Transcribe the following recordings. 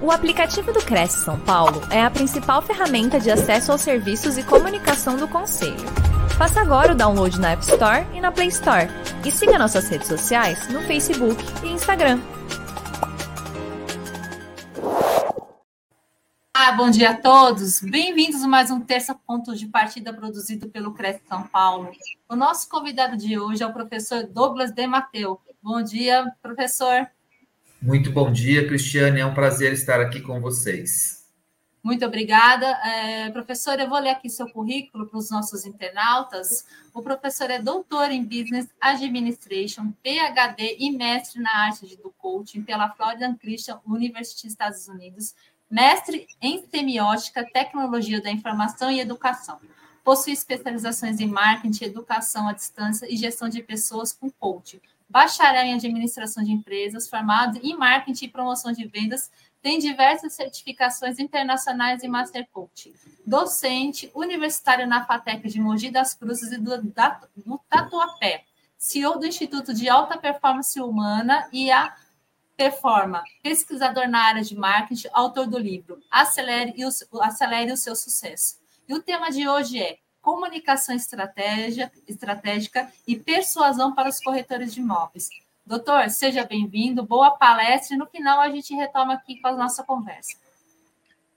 O aplicativo do Cresce São Paulo é a principal ferramenta de acesso aos serviços e comunicação do Conselho. Faça agora o download na App Store e na Play Store. E siga nossas redes sociais no Facebook e Instagram. Ah, bom dia a todos. Bem-vindos a mais um Terça Ponto de Partida produzido pelo Cresce São Paulo. O nosso convidado de hoje é o professor Douglas De Mateu. Bom dia, professor. Muito bom dia, Cristiane. É um prazer estar aqui com vocês. Muito obrigada. É, professor, eu vou ler aqui seu currículo para os nossos internautas. O professor é doutor em Business Administration, PhD e mestre na arte do coaching pela Florida Christian University, Estados Unidos, mestre em semiótica, tecnologia da informação e educação. Possui especializações em marketing, educação à distância e gestão de pessoas com coaching bacharel em administração de empresas, formado em marketing e promoção de vendas, tem diversas certificações internacionais em Master Coach. Docente, universitário na FATEC de Mogi das Cruzes e do, da, do Tatuapé. CEO do Instituto de Alta Performance Humana e a Performa, pesquisador na área de marketing, autor do livro Acelere, o, Acelere o seu sucesso. E o tema de hoje é comunicação estratégia, estratégica e persuasão para os corretores de imóveis. Doutor, seja bem-vindo, boa palestra e no final a gente retoma aqui com a nossa conversa.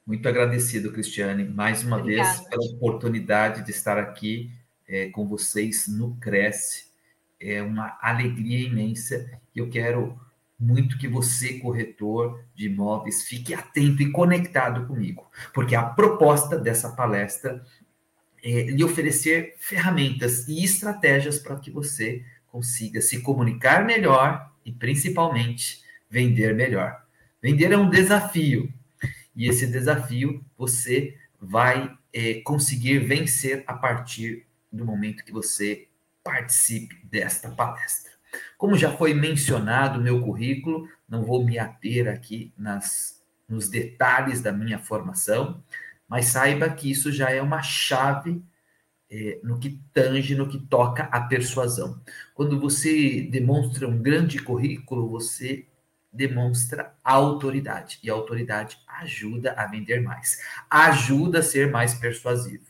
Muito agradecido, Cristiane, mais uma Obrigada. vez pela oportunidade de estar aqui é, com vocês no Cresce. É uma alegria imensa e eu quero muito que você, corretor de imóveis, fique atento e conectado comigo, porque a proposta dessa palestra é, lhe oferecer ferramentas e estratégias para que você consiga se comunicar melhor e, principalmente, vender melhor. Vender é um desafio e esse desafio você vai é, conseguir vencer a partir do momento que você participe desta palestra. Como já foi mencionado meu currículo, não vou me ater aqui nas, nos detalhes da minha formação, mas saiba que isso já é uma chave é, no que tange, no que toca à persuasão. Quando você demonstra um grande currículo, você demonstra autoridade. E a autoridade ajuda a vender mais, ajuda a ser mais persuasivo.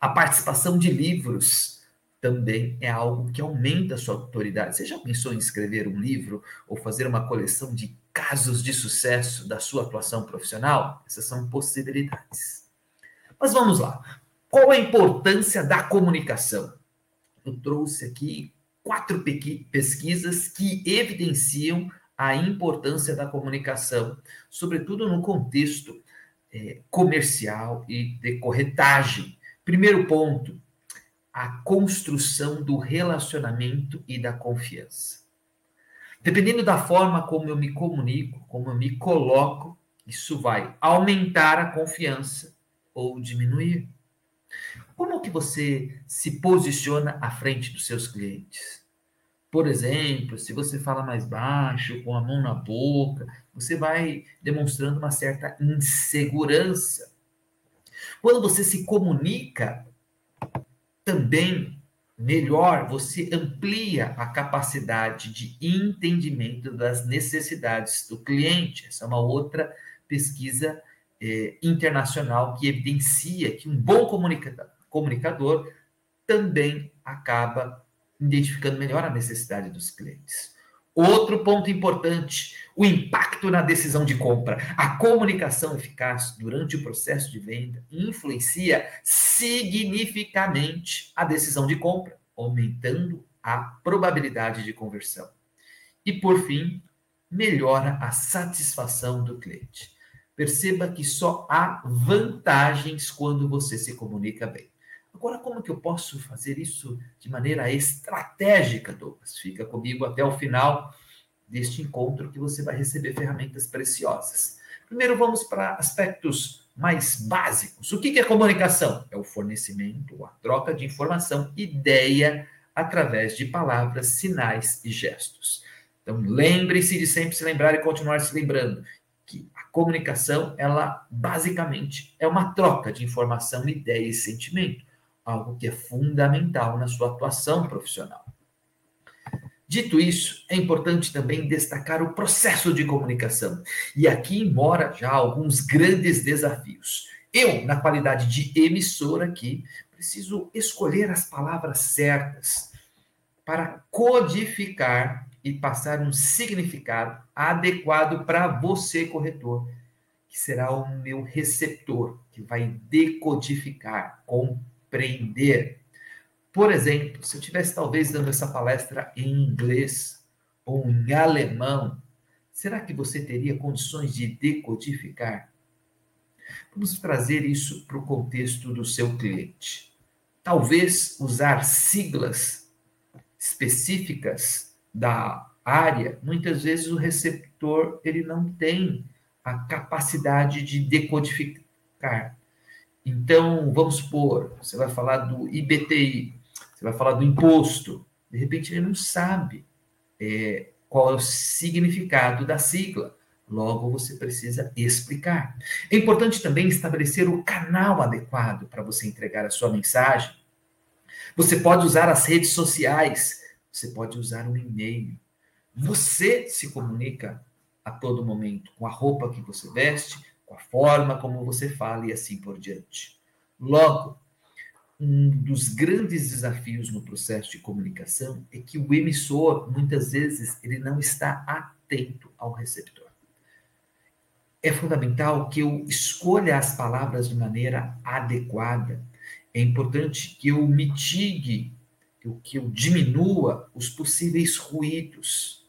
A participação de livros também é algo que aumenta a sua autoridade. Você já pensou em escrever um livro ou fazer uma coleção de casos de sucesso da sua atuação profissional? Essas são possibilidades. Mas vamos lá. Qual a importância da comunicação? Eu trouxe aqui quatro pesquisas que evidenciam a importância da comunicação, sobretudo no contexto é, comercial e de corretagem. Primeiro ponto, a construção do relacionamento e da confiança. Dependendo da forma como eu me comunico, como eu me coloco, isso vai aumentar a confiança ou diminuir. Como que você se posiciona à frente dos seus clientes? Por exemplo, se você fala mais baixo, com a mão na boca, você vai demonstrando uma certa insegurança. Quando você se comunica também melhor, você amplia a capacidade de entendimento das necessidades do cliente. Essa é uma outra pesquisa eh, internacional que evidencia que um bom comunicador, comunicador também acaba identificando melhor a necessidade dos clientes. Outro ponto importante, o impacto na decisão de compra. A comunicação eficaz durante o processo de venda influencia significativamente a decisão de compra, aumentando a probabilidade de conversão. E, por fim, melhora a satisfação do cliente. Perceba que só há vantagens quando você se comunica bem. Agora, como que eu posso fazer isso de maneira estratégica, Douglas? Fica comigo até o final deste encontro que você vai receber ferramentas preciosas. Primeiro, vamos para aspectos mais básicos. O que é comunicação? É o fornecimento, a troca de informação, ideia, através de palavras, sinais e gestos. Então, lembre-se de sempre se lembrar e continuar se lembrando que a comunicação, ela basicamente é uma troca de informação, ideia e sentimento algo que é fundamental na sua atuação profissional. Dito isso, é importante também destacar o processo de comunicação. E aqui mora já alguns grandes desafios. Eu, na qualidade de emissor aqui, preciso escolher as palavras certas para codificar e passar um significado adequado para você, corretor, que será o meu receptor, que vai decodificar, compreender por exemplo, se eu tivesse talvez dando essa palestra em inglês ou em alemão, será que você teria condições de decodificar? Vamos trazer isso para o contexto do seu cliente. Talvez usar siglas específicas da área, muitas vezes o receptor ele não tem a capacidade de decodificar. Então, vamos supor, você vai falar do IBTI, você vai falar do imposto. De repente, ele não sabe é, qual é o significado da sigla. Logo, você precisa explicar. É importante também estabelecer o canal adequado para você entregar a sua mensagem. Você pode usar as redes sociais, você pode usar um e-mail. Você se comunica a todo momento com a roupa que você veste, com a forma como você fala e assim por diante. Logo, um dos grandes desafios no processo de comunicação é que o emissor, muitas vezes, ele não está atento ao receptor. É fundamental que eu escolha as palavras de maneira adequada. É importante que eu mitigue, que eu diminua os possíveis ruídos.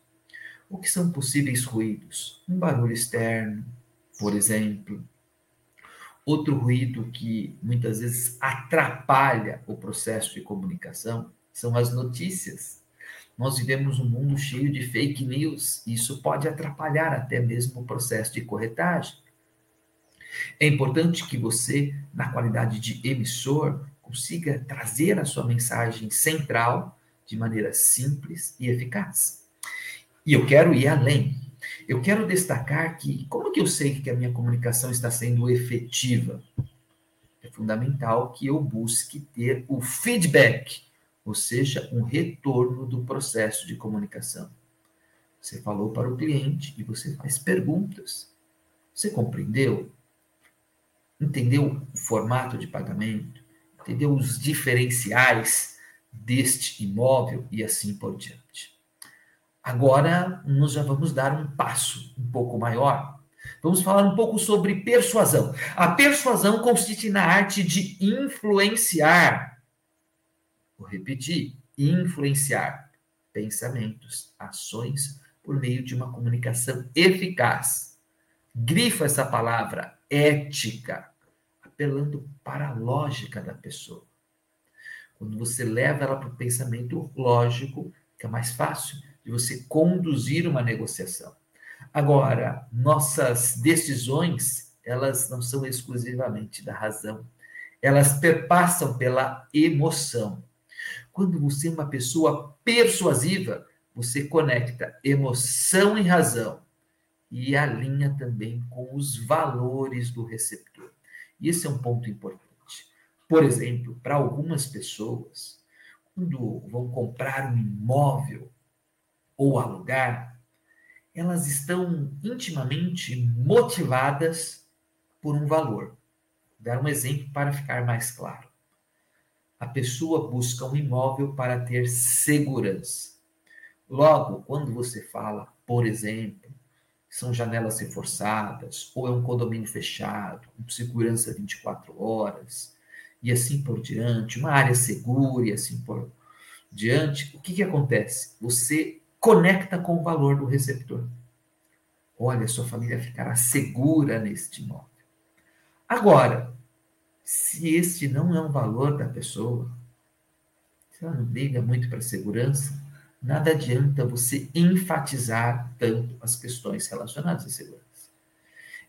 O que são possíveis ruídos? Um barulho externo, por exemplo, Outro ruído que muitas vezes atrapalha o processo de comunicação são as notícias. Nós vivemos um mundo cheio de fake news e isso pode atrapalhar até mesmo o processo de corretagem. É importante que você, na qualidade de emissor, consiga trazer a sua mensagem central de maneira simples e eficaz. E eu quero ir além. Eu quero destacar que, como que eu sei que a minha comunicação está sendo efetiva? É fundamental que eu busque ter o feedback, ou seja, um retorno do processo de comunicação. Você falou para o cliente e você faz perguntas. Você compreendeu? Entendeu o formato de pagamento? Entendeu os diferenciais deste imóvel e assim por diante? Agora, nós já vamos dar um passo um pouco maior. Vamos falar um pouco sobre persuasão. A persuasão consiste na arte de influenciar. Vou repetir: influenciar pensamentos, ações por meio de uma comunicação eficaz. Grifa essa palavra ética, apelando para a lógica da pessoa. Quando você leva ela para o pensamento lógico, fica mais fácil de você conduzir uma negociação. Agora, nossas decisões, elas não são exclusivamente da razão. Elas perpassam pela emoção. Quando você é uma pessoa persuasiva, você conecta emoção e razão e alinha também com os valores do receptor. Esse é um ponto importante. Por exemplo, para algumas pessoas, quando vão comprar um imóvel, ou alugar, elas estão intimamente motivadas por um valor. Vou dar um exemplo para ficar mais claro. A pessoa busca um imóvel para ter segurança. Logo, quando você fala, por exemplo, são janelas reforçadas, ou é um condomínio fechado, com segurança 24 horas, e assim por diante, uma área segura e assim por diante, o que, que acontece? Você conecta com o valor do receptor. Olha, sua família ficará segura neste imóvel. Agora, se este não é um valor da pessoa, se ela não liga muito para a segurança, nada adianta você enfatizar tanto as questões relacionadas à segurança.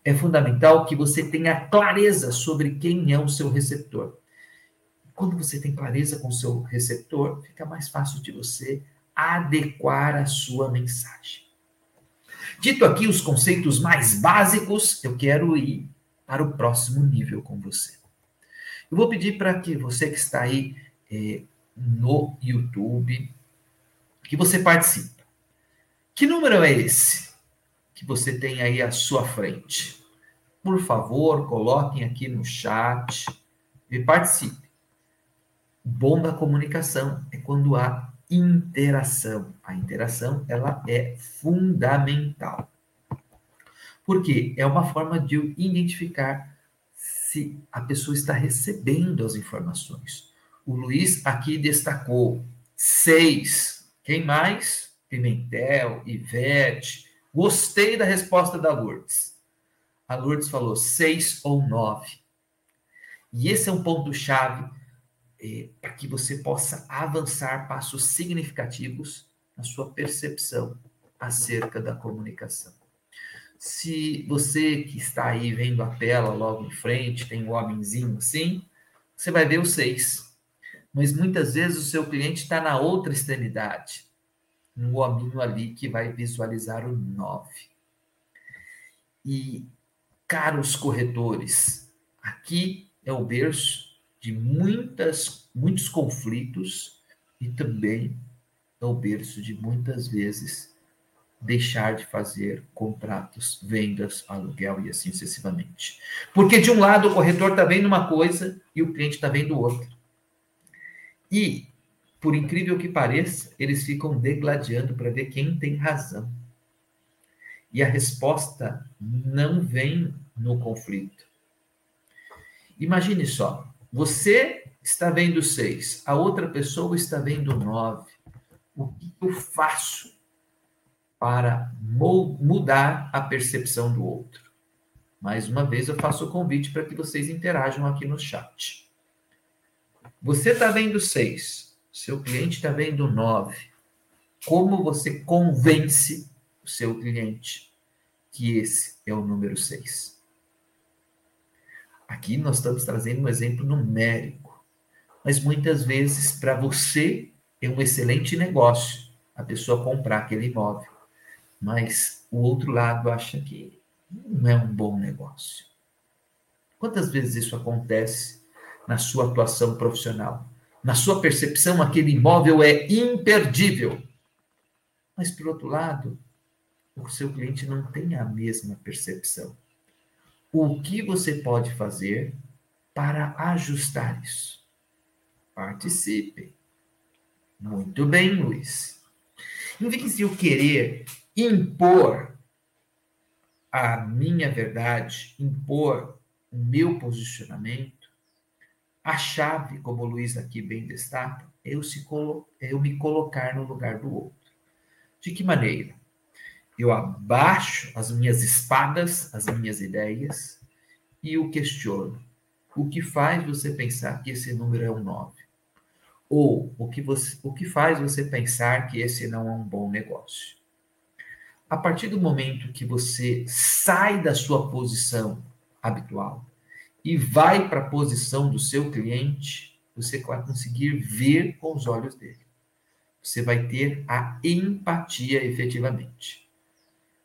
É fundamental que você tenha clareza sobre quem é o seu receptor. Quando você tem clareza com o seu receptor, fica mais fácil de você adequar a sua mensagem. Dito aqui os conceitos mais básicos, eu quero ir para o próximo nível com você. Eu vou pedir para que você que está aí é, no YouTube, que você participa. Que número é esse que você tem aí à sua frente? Por favor, coloquem aqui no chat e participe. Bom da comunicação é quando há interação. A interação ela é fundamental. Porque é uma forma de eu identificar se a pessoa está recebendo as informações. O Luiz aqui destacou seis. Quem mais? Pimentel, Ivete. Gostei da resposta da Lourdes. A Lourdes falou seis ou nove. E esse é um ponto-chave é, para que você possa avançar passos significativos na sua percepção acerca da comunicação. Se você que está aí vendo a tela logo em frente, tem um homenzinho assim, você vai ver o seis. Mas muitas vezes o seu cliente está na outra extremidade, no hominho ali que vai visualizar o nove. E, caros corretores, aqui é o berço de muitas, muitos conflitos e também é o berço de muitas vezes deixar de fazer contratos, vendas, aluguel e assim sucessivamente. Porque de um lado o corretor está vendo uma coisa e o cliente está vendo outra. E, por incrível que pareça, eles ficam degladiando para ver quem tem razão. E a resposta não vem no conflito. Imagine só, você está vendo seis, a outra pessoa está vendo nove. O que eu faço para mudar a percepção do outro? Mais uma vez, eu faço o convite para que vocês interajam aqui no chat. Você está vendo seis, seu cliente está vendo nove. Como você convence o seu cliente que esse é o número seis? Aqui nós estamos trazendo um exemplo numérico, mas muitas vezes para você é um excelente negócio a pessoa comprar aquele imóvel, mas o outro lado acha que não é um bom negócio. Quantas vezes isso acontece na sua atuação profissional? Na sua percepção, aquele imóvel é imperdível. Mas, por outro lado, o seu cliente não tem a mesma percepção o que você pode fazer para ajustar isso. Participe. Muito bem, Luiz. Em vez de eu querer impor a minha verdade, impor o meu posicionamento, a chave, como o Luiz aqui bem destaca, é eu, se é eu me colocar no lugar do outro. De que maneira? Eu abaixo as minhas espadas, as minhas ideias e o questiono. O que faz você pensar que esse número é um 9? Ou o que, você, o que faz você pensar que esse não é um bom negócio? A partir do momento que você sai da sua posição habitual e vai para a posição do seu cliente, você vai conseguir ver com os olhos dele. Você vai ter a empatia efetivamente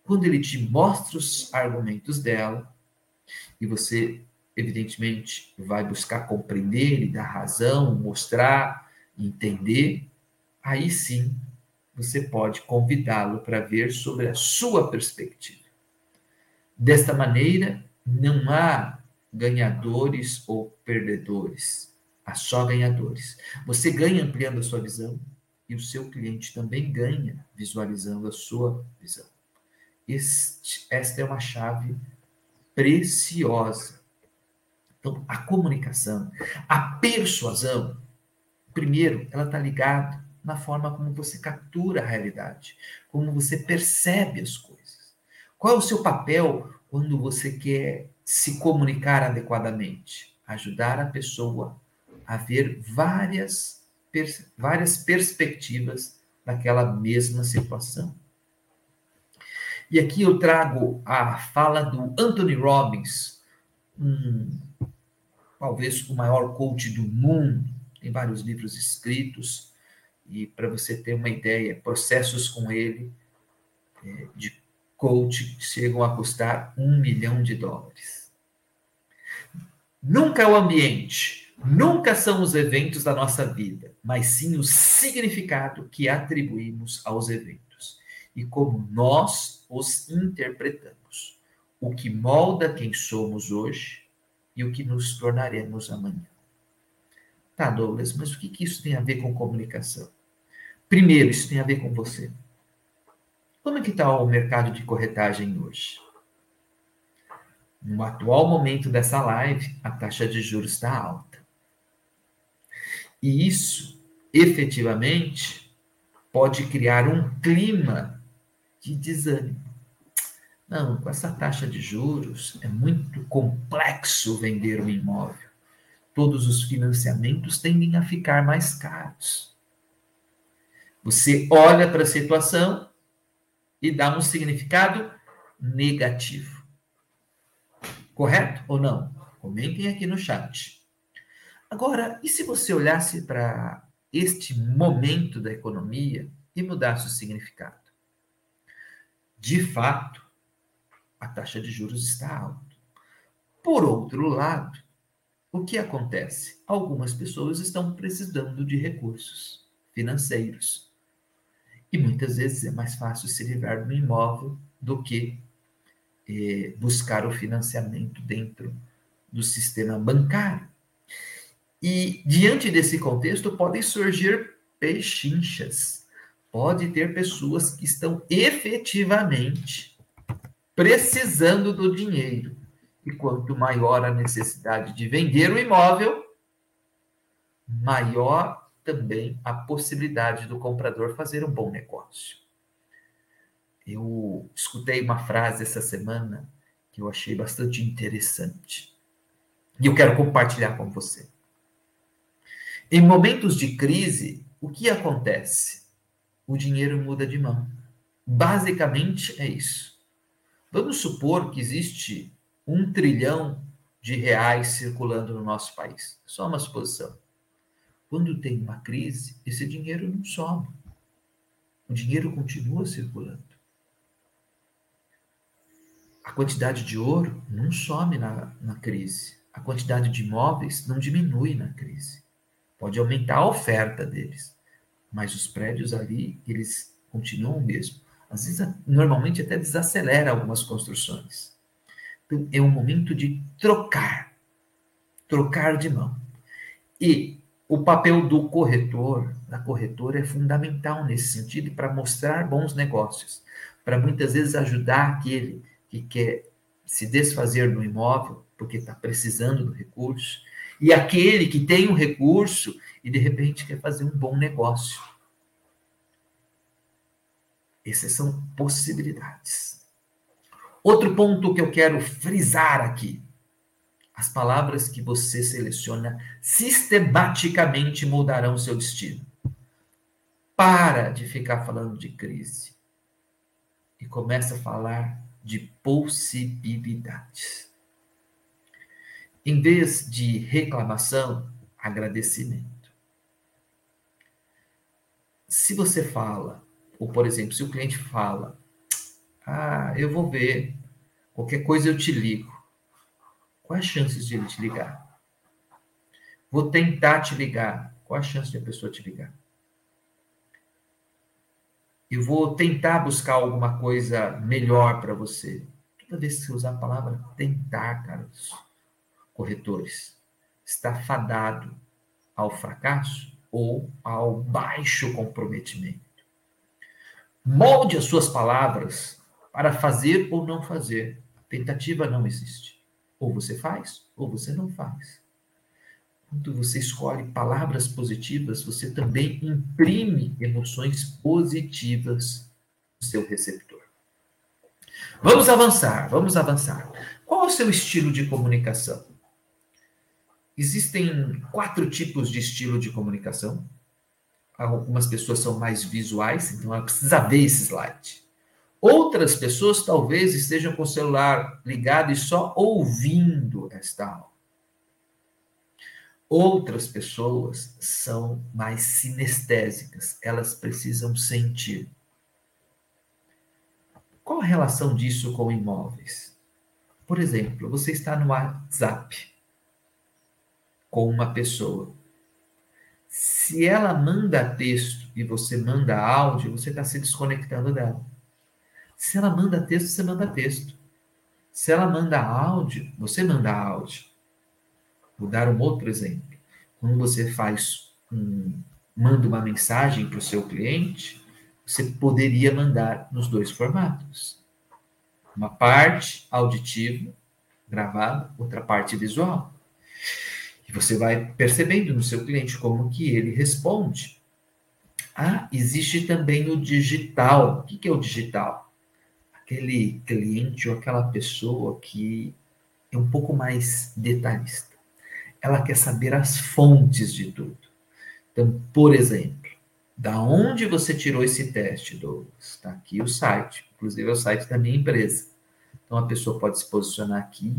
quando ele te mostra os argumentos dela, e você, evidentemente, vai buscar compreender e dar razão, mostrar, entender, aí sim você pode convidá-lo para ver sobre a sua perspectiva. Desta maneira, não há ganhadores ou perdedores, há só ganhadores. Você ganha ampliando a sua visão e o seu cliente também ganha visualizando a sua visão. Este, esta é uma chave preciosa. Então, a comunicação, a persuasão, primeiro, ela está ligada na forma como você captura a realidade, como você percebe as coisas. Qual é o seu papel quando você quer se comunicar adequadamente? Ajudar a pessoa a ver várias, várias perspectivas daquela mesma situação. E aqui eu trago a fala do Anthony Robbins, um, talvez o maior coach do mundo, tem vários livros escritos, e para você ter uma ideia, processos com ele é, de coach chegam a custar um milhão de dólares. Nunca é o ambiente, Nunca são os eventos da nossa vida, mas sim o significado que atribuímos aos eventos e como nós os interpretamos, o que molda quem somos hoje e o que nos tornaremos amanhã. Tá, Douglas, mas o que, que isso tem a ver com comunicação? Primeiro, isso tem a ver com você. Como é que está o mercado de corretagem hoje? No atual momento dessa live, a taxa de juros está alta. E isso, efetivamente, pode criar um clima de desânimo. Não, com essa taxa de juros é muito complexo vender um imóvel. Todos os financiamentos tendem a ficar mais caros. Você olha para a situação e dá um significado negativo. Correto ou não? Comentem aqui no chat. Agora, e se você olhasse para este momento da economia e mudasse o significado? De fato, a taxa de juros está alta. Por outro lado, o que acontece? Algumas pessoas estão precisando de recursos financeiros. E muitas vezes é mais fácil se livrar do imóvel do que eh, buscar o financiamento dentro do sistema bancário. E diante desse contexto podem surgir pechinchas. Pode ter pessoas que estão efetivamente precisando do dinheiro. E quanto maior a necessidade de vender o imóvel, maior também a possibilidade do comprador fazer um bom negócio. Eu escutei uma frase essa semana que eu achei bastante interessante. E eu quero compartilhar com você. Em momentos de crise, o que acontece? O dinheiro muda de mão. Basicamente é isso. Vamos supor que existe um trilhão de reais circulando no nosso país. Só uma suposição. Quando tem uma crise, esse dinheiro não some. O dinheiro continua circulando. A quantidade de ouro não some na, na crise. A quantidade de imóveis não diminui na crise. Pode aumentar a oferta deles, mas os prédios ali, eles continuam o mesmo. Às vezes, normalmente até desacelera algumas construções. Então, é um momento de trocar, trocar de mão. E o papel do corretor, da corretora, é fundamental nesse sentido para mostrar bons negócios, para muitas vezes ajudar aquele que quer se desfazer do imóvel porque está precisando do recurso e aquele que tem um recurso e de repente quer fazer um bom negócio. Essas são possibilidades. Outro ponto que eu quero frisar aqui. As palavras que você seleciona sistematicamente mudarão seu destino. Para de ficar falando de crise e começa a falar de possibilidades. Em vez de reclamação, agradecimento. Se você fala, ou por exemplo, se o cliente fala, ah, eu vou ver, qualquer coisa eu te ligo. Quais as chances de ele te ligar? Vou tentar te ligar. Qual a chance de a pessoa te ligar? Eu vou tentar buscar alguma coisa melhor para você. Toda vez que você usar a palavra tentar, caros, corretores, está fadado ao fracasso ou ao baixo comprometimento. Molde as suas palavras para fazer ou não fazer. Tentativa não existe. Ou você faz ou você não faz. Quando você escolhe palavras positivas, você também imprime emoções positivas no seu receptor. Vamos avançar, vamos avançar. Qual é o seu estilo de comunicação? Existem quatro tipos de estilo de comunicação. Algumas pessoas são mais visuais, então ela precisa ver esse slide. Outras pessoas talvez estejam com o celular ligado e só ouvindo esta aula. Outras pessoas são mais sinestésicas, elas precisam sentir. Qual a relação disso com imóveis? Por exemplo, você está no WhatsApp com uma pessoa. Se ela manda texto e você manda áudio, você está se desconectando dela. Se ela manda texto, você manda texto. Se ela manda áudio, você manda áudio. Vou dar um outro exemplo. Quando você faz um, manda uma mensagem para o seu cliente, você poderia mandar nos dois formatos. Uma parte auditiva, gravada, outra parte visual. E você vai percebendo no seu cliente como que ele responde. Ah, existe também o digital. O que é o digital? Aquele cliente ou aquela pessoa que é um pouco mais detalhista. Ela quer saber as fontes de tudo. Então, por exemplo, da onde você tirou esse teste, Douglas? Está aqui o site, inclusive é o site da minha empresa. Então, a pessoa pode se posicionar aqui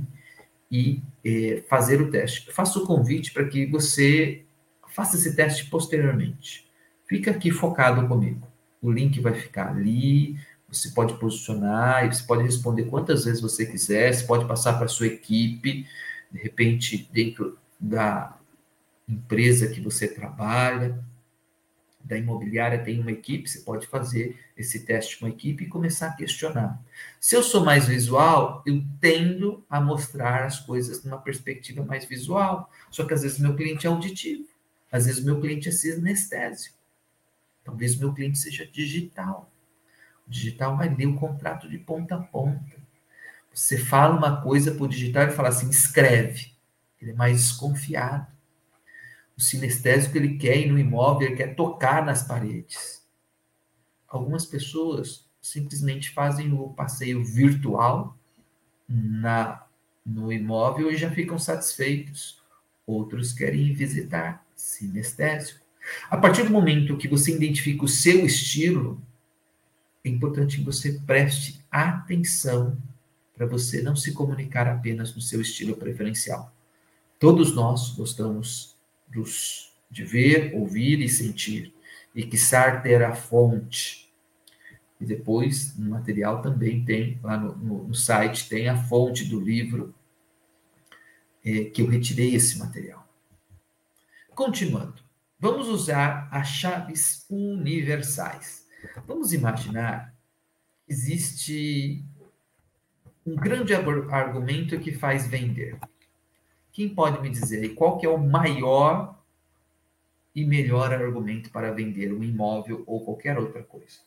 e eh, fazer o teste. Eu faço o convite para que você faça esse teste posteriormente. Fica aqui focado comigo. O link vai ficar ali, você pode posicionar, você pode responder quantas vezes você quiser, você pode passar para a sua equipe, de repente, dentro da empresa que você trabalha, da imobiliária tem uma equipe, você pode fazer esse teste com a equipe e começar a questionar. Se eu sou mais visual, eu tendo a mostrar as coisas numa perspectiva mais visual. Só que às vezes meu cliente é auditivo, às vezes meu cliente é sinestésico, talvez meu cliente seja digital. O digital vai ler o contrato de ponta a ponta. Você fala uma coisa para o digital e fala assim, escreve. Ele é mais desconfiado. O sinestésico ele quer ir no imóvel, ele quer tocar nas paredes. Algumas pessoas simplesmente fazem o passeio virtual na no imóvel e já ficam satisfeitos. Outros querem visitar sinestésico. A partir do momento que você identifica o seu estilo, é importante que você preste atenção para você não se comunicar apenas no seu estilo preferencial. Todos nós gostamos dos, de ver, ouvir e sentir, e quiçá ter a fonte. E depois, no material também tem, lá no, no, no site, tem a fonte do livro é, que eu retirei esse material. Continuando, vamos usar as chaves universais. Vamos imaginar que existe um grande argumento que faz vender. Quem pode me dizer aí qual que é o maior e melhor argumento para vender um imóvel ou qualquer outra coisa?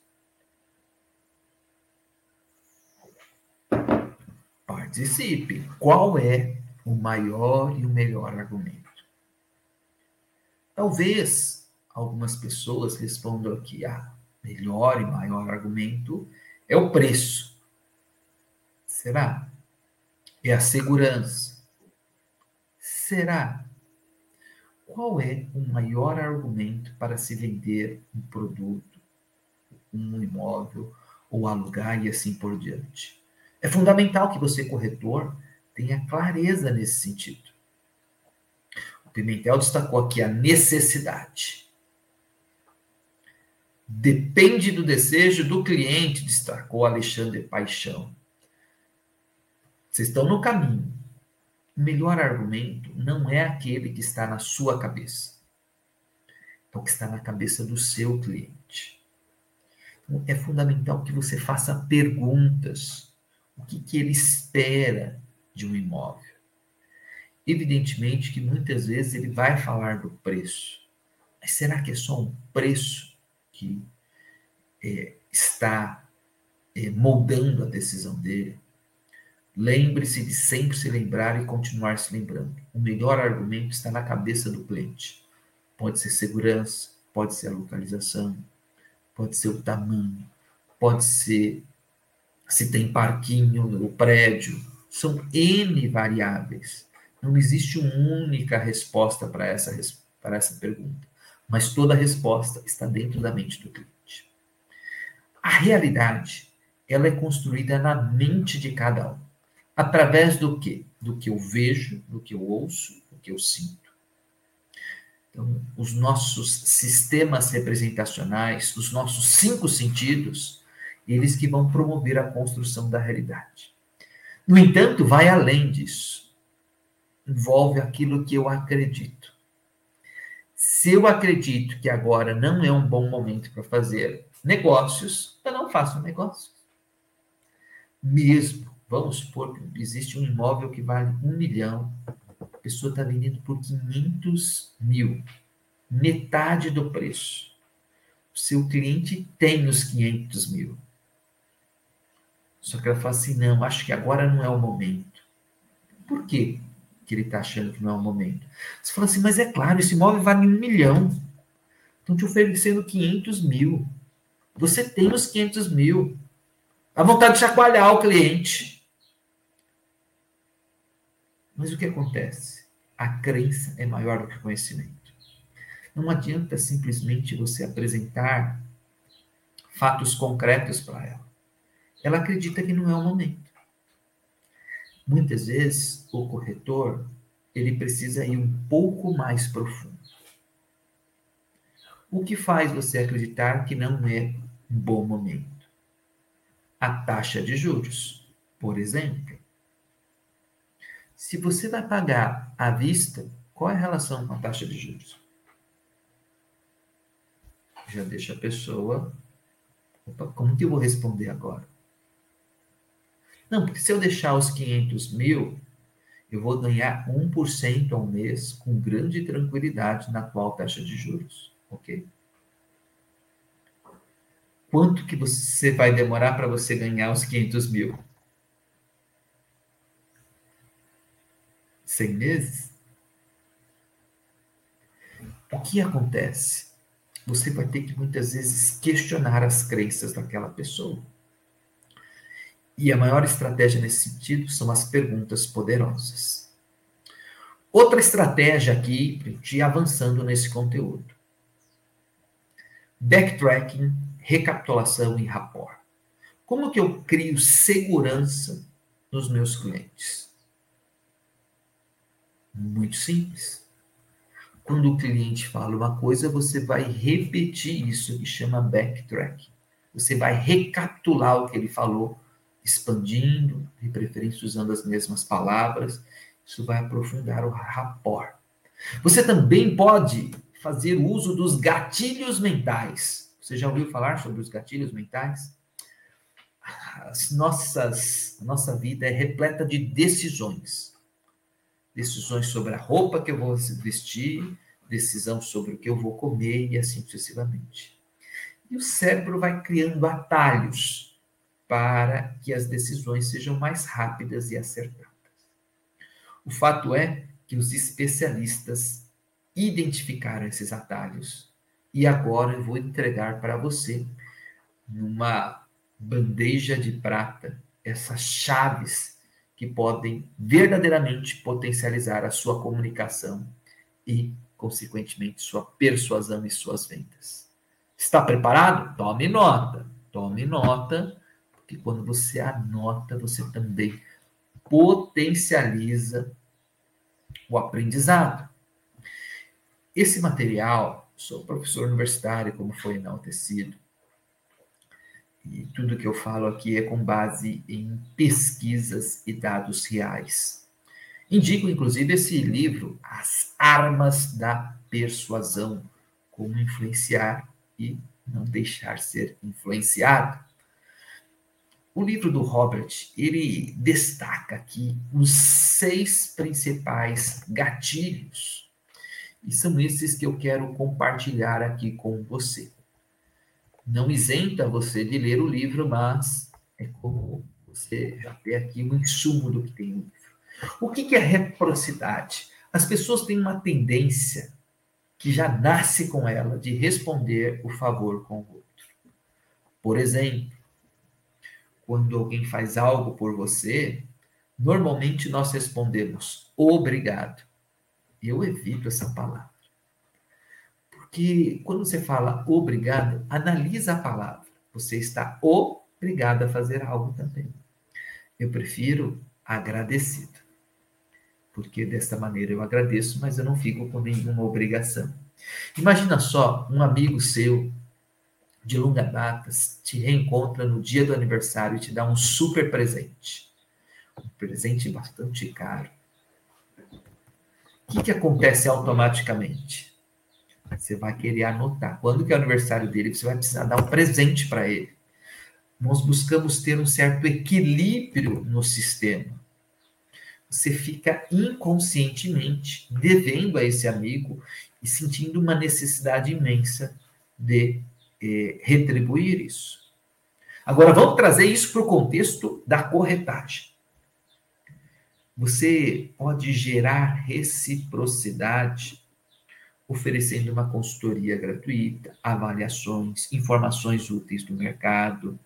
Participe. Qual é o maior e o melhor argumento? Talvez algumas pessoas respondam aqui: ah, melhor e maior argumento é o preço. Será? É a segurança será? Qual é o maior argumento para se vender um produto, um imóvel ou alugar e assim por diante? É fundamental que você, corretor, tenha clareza nesse sentido. O Pimentel destacou aqui a necessidade. Depende do desejo do cliente, destacou Alexandre Paixão. Vocês estão no caminho o melhor argumento não é aquele que está na sua cabeça, é o que está na cabeça do seu cliente. Então, é fundamental que você faça perguntas. O que, que ele espera de um imóvel? Evidentemente que muitas vezes ele vai falar do preço, mas será que é só um preço que é, está é, moldando a decisão dele? Lembre-se de sempre se lembrar e continuar se lembrando. O melhor argumento está na cabeça do cliente. Pode ser segurança, pode ser a localização, pode ser o tamanho, pode ser se tem parquinho no prédio. São N variáveis. Não existe uma única resposta para essa, para essa pergunta, mas toda a resposta está dentro da mente do cliente. A realidade, ela é construída na mente de cada um. Através do quê? Do que eu vejo, do que eu ouço, do que eu sinto. Então, os nossos sistemas representacionais, os nossos cinco sentidos, eles que vão promover a construção da realidade. No entanto, vai além disso. envolve aquilo que eu acredito. Se eu acredito que agora não é um bom momento para fazer negócios, eu não faço negócios. Mesmo, vamos supor que existe um imóvel que vale um milhão, a pessoa está vendendo por 500 mil, metade do preço. O seu cliente tem os 500 mil. Só que ela fala assim: não, acho que agora não é o momento. Por quê? que ele está achando que não é o momento. Você fala assim, mas é claro, esse imóvel vale um milhão. Estão te oferecendo 500 mil. Você tem os 500 mil. A vontade de chacoalhar o cliente. Mas o que acontece? A crença é maior do que o conhecimento. Não adianta simplesmente você apresentar fatos concretos para ela. Ela acredita que não é o momento. Muitas vezes, o corretor ele precisa ir um pouco mais profundo. O que faz você acreditar que não é um bom momento? A taxa de juros, por exemplo. Se você vai pagar à vista, qual é a relação com a taxa de juros? Já deixa a pessoa. Opa, como que eu vou responder agora? Não, porque se eu deixar os 500 mil, eu vou ganhar 1% ao mês com grande tranquilidade na atual taxa de juros, ok? Quanto que você vai demorar para você ganhar os 500 mil? 100 meses? O que acontece? Você vai ter que muitas vezes questionar as crenças daquela pessoa. E a maior estratégia nesse sentido são as perguntas poderosas. Outra estratégia aqui, de avançando nesse conteúdo. Backtracking, recapitulação e rapport. Como que eu crio segurança nos meus clientes? Muito simples. Quando o cliente fala uma coisa, você vai repetir isso que chama backtracking. Você vai recapitular o que ele falou expandindo, de preferência usando as mesmas palavras. Isso vai aprofundar o rapport. Você também pode fazer uso dos gatilhos mentais. Você já ouviu falar sobre os gatilhos mentais? As nossas, a nossa vida é repleta de decisões. Decisões sobre a roupa que eu vou vestir, decisão sobre o que eu vou comer e assim sucessivamente. E o cérebro vai criando atalhos para que as decisões sejam mais rápidas e acertadas. O fato é que os especialistas identificaram esses atalhos e agora eu vou entregar para você numa bandeja de prata essas chaves que podem verdadeiramente potencializar a sua comunicação e, consequentemente, sua persuasão e suas vendas. Está preparado? Tome nota. Tome nota que quando você anota, você também potencializa o aprendizado. Esse material, sou professor universitário, como foi enaltecido, e tudo que eu falo aqui é com base em pesquisas e dados reais. Indico, inclusive, esse livro, As Armas da Persuasão, como influenciar e não deixar ser influenciado. O livro do Robert, ele destaca aqui os seis principais gatilhos. E são esses que eu quero compartilhar aqui com você. Não isenta você de ler o livro, mas é como você já tem aqui um insumo do que tem no livro. O que é reciprocidade? As pessoas têm uma tendência que já nasce com ela de responder o favor com o outro. Por exemplo, quando alguém faz algo por você, normalmente nós respondemos obrigado. Eu evito essa palavra. Porque quando você fala obrigado, analisa a palavra. Você está obrigado a fazer algo também. Eu prefiro agradecido. Porque desta maneira eu agradeço, mas eu não fico com nenhuma obrigação. Imagina só um amigo seu de longa data te reencontra no dia do aniversário e te dá um super presente. Um presente bastante caro. o que, que acontece automaticamente? Você vai querer anotar. Quando que é o aniversário dele, você vai precisar dar um presente para ele. Nós buscamos ter um certo equilíbrio no sistema. Você fica inconscientemente devendo a esse amigo e sentindo uma necessidade imensa de eh, retribuir isso. Agora, vamos trazer isso para o contexto da corretagem. Você pode gerar reciprocidade oferecendo uma consultoria gratuita, avaliações, informações úteis do mercado.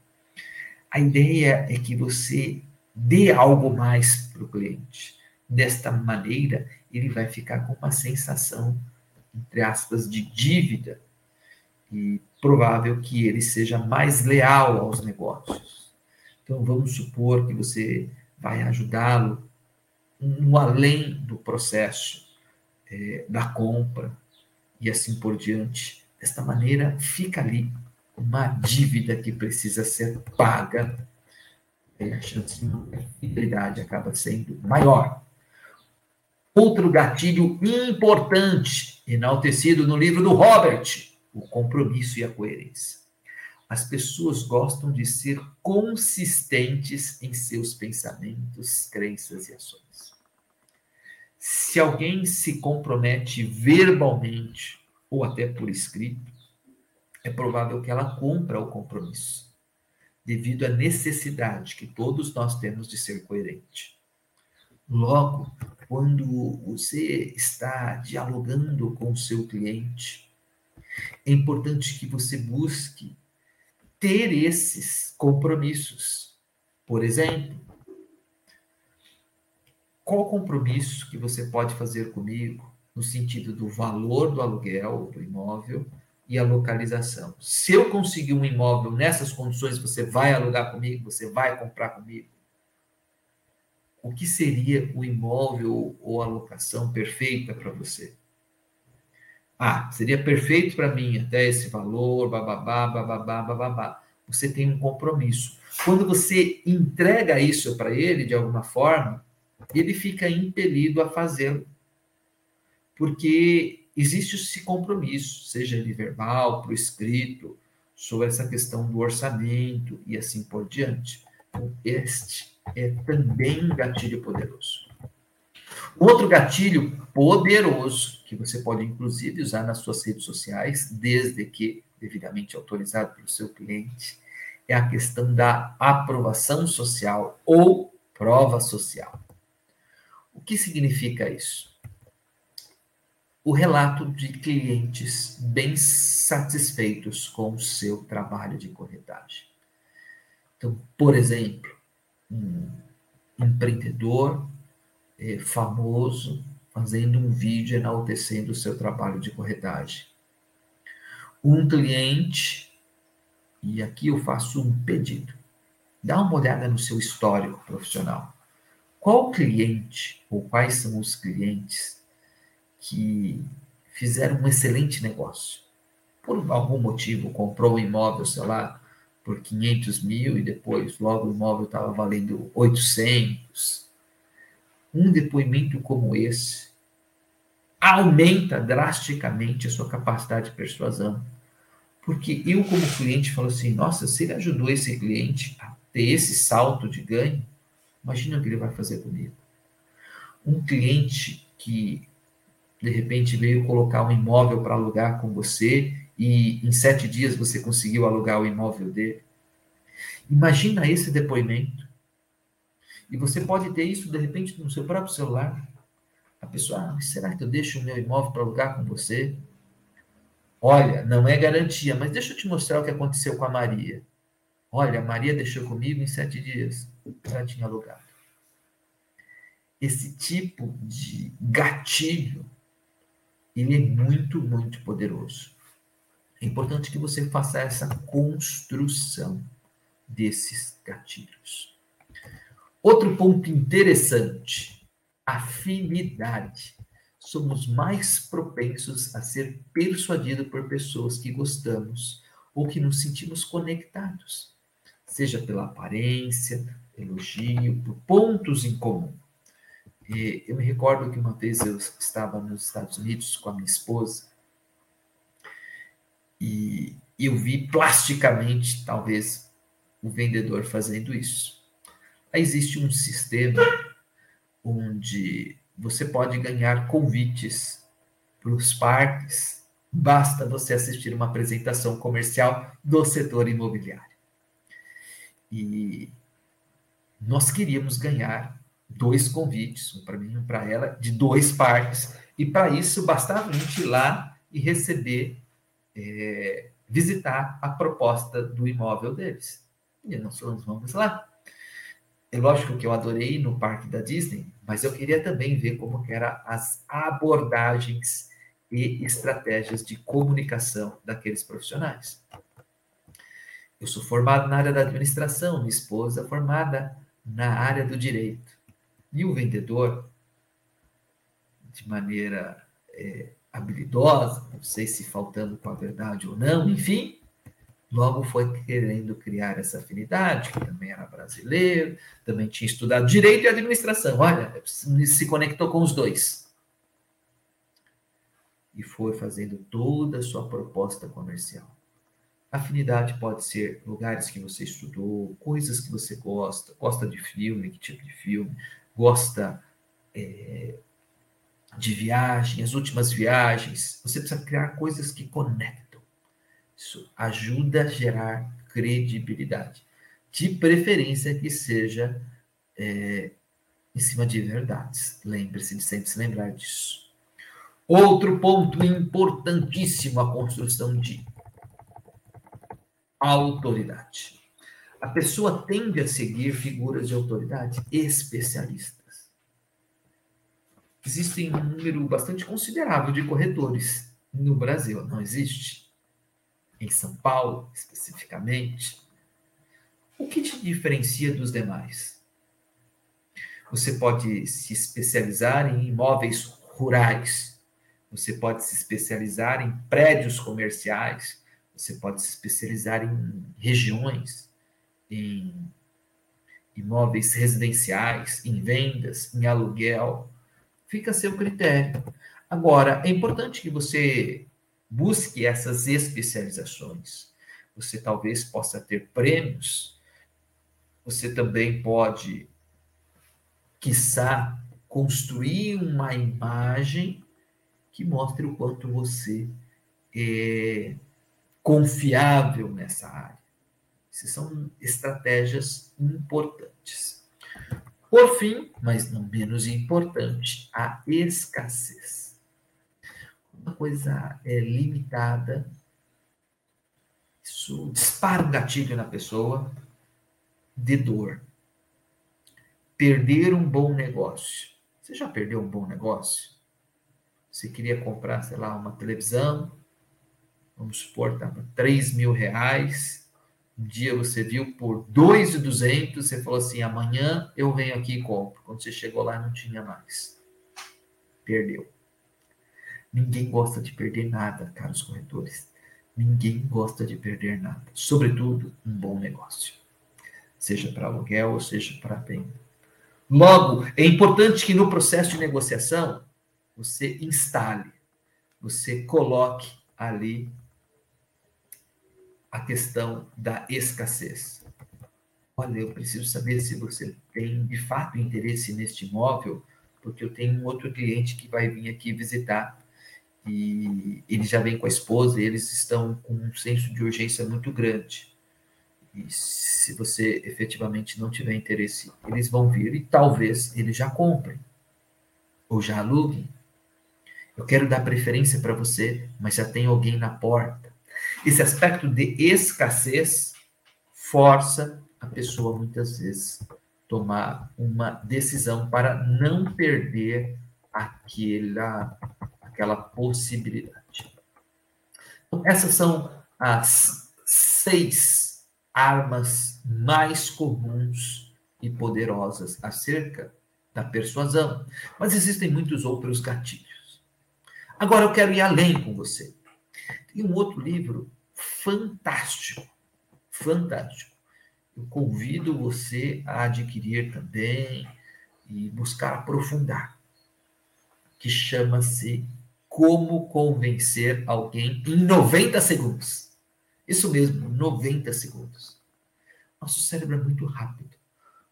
A ideia é que você dê algo mais para o cliente. Desta maneira, ele vai ficar com uma sensação, entre aspas, de dívida e provável que ele seja mais leal aos negócios. Então, vamos supor que você vai ajudá-lo no além do processo é, da compra e assim por diante. Desta maneira, fica ali uma dívida que precisa ser paga e a chance de fidelidade acaba sendo maior. Outro gatilho importante, enaltecido no livro do Robert, o compromisso e a coerência. As pessoas gostam de ser consistentes em seus pensamentos, crenças e ações. Se alguém se compromete verbalmente ou até por escrito, é provável que ela cumpra o compromisso, devido à necessidade que todos nós temos de ser coerente. Logo, quando você está dialogando com o seu cliente, é importante que você busque ter esses compromissos. Por exemplo, qual compromisso que você pode fazer comigo no sentido do valor do aluguel do imóvel e a localização? Se eu conseguir um imóvel nessas condições, você vai alugar comigo, você vai comprar comigo? O que seria o imóvel ou a locação perfeita para você? Ah, seria perfeito para mim até esse valor, bababá, bababá, bababá. Você tem um compromisso. Quando você entrega isso para ele de alguma forma, ele fica impelido a fazê-lo. Porque existe esse compromisso, seja ele verbal, para escrito, sobre essa questão do orçamento e assim por diante. Então, este é também um gatilho poderoso. Outro gatilho poderoso, que você pode inclusive usar nas suas redes sociais, desde que devidamente autorizado pelo seu cliente, é a questão da aprovação social ou prova social. O que significa isso? O relato de clientes bem satisfeitos com o seu trabalho de corretagem. Então, por exemplo, um empreendedor é, famoso fazendo um vídeo enaltecendo o seu trabalho de corretagem. Um cliente, e aqui eu faço um pedido, dá uma olhada no seu histórico profissional. Qual cliente ou quais são os clientes que fizeram um excelente negócio? Por algum motivo, comprou um imóvel, sei lá, por 500 mil e depois logo o imóvel estava valendo 800. Um depoimento como esse aumenta drasticamente a sua capacidade de persuasão. Porque eu, como cliente, falo assim: nossa, se ele ajudou esse cliente a ter esse salto de ganho, Imagina o que ele vai fazer comigo. Um cliente que, de repente, veio colocar um imóvel para alugar com você e em sete dias você conseguiu alugar o imóvel dele. Imagina esse depoimento. E você pode ter isso, de repente, no seu próprio celular. A pessoa, ah, será que eu deixo o meu imóvel para alugar com você? Olha, não é garantia, mas deixa eu te mostrar o que aconteceu com a Maria. Olha, a Maria deixou comigo em sete dias. Ela tinha alugado. Esse tipo de gatilho, ele é muito, muito poderoso. É importante que você faça essa construção desses gatilhos. Outro ponto interessante, afinidade. Somos mais propensos a ser persuadidos por pessoas que gostamos ou que nos sentimos conectados seja pela aparência, elogio, por pontos em comum. E eu me recordo que uma vez eu estava nos Estados Unidos com a minha esposa e eu vi plasticamente, talvez, o vendedor fazendo isso. Aí existe um sistema onde você pode ganhar convites para os parques, basta você assistir uma apresentação comercial do setor imobiliário. E nós queríamos ganhar dois convites, um para mim e um para ela, de dois parques, e para isso bastava a gente ir lá e receber, é, visitar a proposta do imóvel deles. E nós falamos, vamos lá. É lógico que eu adorei no parque da Disney, mas eu queria também ver como eram as abordagens e estratégias de comunicação daqueles profissionais. Eu sou formado na área da administração, minha esposa formada na área do direito. E o vendedor, de maneira é, habilidosa, não sei se faltando com a verdade ou não, enfim, logo foi querendo criar essa afinidade, que também era brasileiro, também tinha estudado direito e administração. Olha, se conectou com os dois. E foi fazendo toda a sua proposta comercial. Afinidade pode ser lugares que você estudou, coisas que você gosta, gosta de filme, que tipo de filme, gosta é, de viagem, as últimas viagens. Você precisa criar coisas que conectam. Isso ajuda a gerar credibilidade. De preferência que seja é, em cima de verdades. Lembre-se de sempre se lembrar disso. Outro ponto importantíssimo a construção de autoridade. A pessoa tende a seguir figuras de autoridade especialistas. Existem um número bastante considerável de corretores no Brasil, não existe? Em São Paulo, especificamente. O que te diferencia dos demais? Você pode se especializar em imóveis rurais, você pode se especializar em prédios comerciais, você pode se especializar em regiões, em imóveis residenciais, em vendas, em aluguel. Fica a seu critério. Agora, é importante que você busque essas especializações. Você talvez possa ter prêmios. Você também pode, quiçá, construir uma imagem que mostre o quanto você é confiável nessa área. Essas são estratégias importantes. Por fim, mas não menos importante, a escassez. Uma coisa é limitada, isso dispara um gatilho na pessoa de dor. Perder um bom negócio. Você já perdeu um bom negócio? Você queria comprar, sei lá, uma televisão, vamos supor, estava 3 mil reais. Um dia você viu por 2,200, você falou assim: amanhã eu venho aqui e compro. Quando você chegou lá, não tinha mais. Perdeu. Ninguém gosta de perder nada, caros corretores. Ninguém gosta de perder nada. Sobretudo, um bom negócio. Seja para aluguel ou seja para venda. Logo, é importante que no processo de negociação você instale, você coloque ali a questão da escassez. Olha, eu preciso saber se você tem de fato interesse neste imóvel, porque eu tenho um outro cliente que vai vir aqui visitar e ele já vem com a esposa e eles estão com um senso de urgência muito grande. E se você efetivamente não tiver interesse, eles vão vir e talvez eles já comprem ou já aluguem. Eu quero dar preferência para você, mas já tem alguém na porta. Esse aspecto de escassez força a pessoa muitas vezes tomar uma decisão para não perder aquela, aquela possibilidade. Então, essas são as seis armas mais comuns e poderosas acerca da persuasão. Mas existem muitos outros gatilhos. Agora eu quero ir além com você. E um outro livro fantástico, fantástico. Eu convido você a adquirir também e buscar aprofundar, que chama-se Como Convencer Alguém em 90 Segundos. Isso mesmo, 90 segundos. Nosso cérebro é muito rápido.